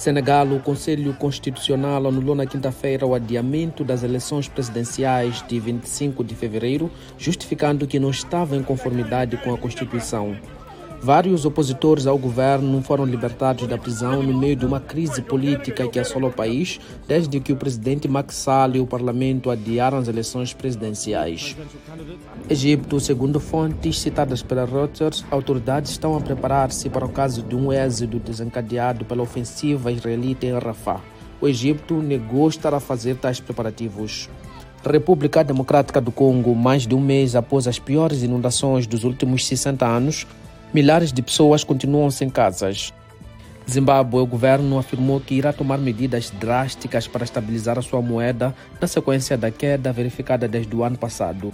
Senegal, o Conselho Constitucional anulou na quinta-feira o adiamento das eleições presidenciais de 25 de fevereiro, justificando que não estava em conformidade com a Constituição. Vários opositores ao governo foram libertados da prisão no meio de uma crise política que assola o país desde que o presidente Macky Sall e o parlamento adiaram as eleições presidenciais. Egito, segundo fontes citadas pela Reuters, autoridades estão a preparar-se para o caso de um êxodo desencadeado pela ofensiva israelita em Rafah. O Egito negou estar a fazer tais preparativos. República Democrática do Congo, mais de um mês após as piores inundações dos últimos 60 anos, milhares de pessoas continuam sem casas. Zimbábue, o governo afirmou que irá tomar medidas drásticas para estabilizar a sua moeda na sequência da queda verificada desde o ano passado.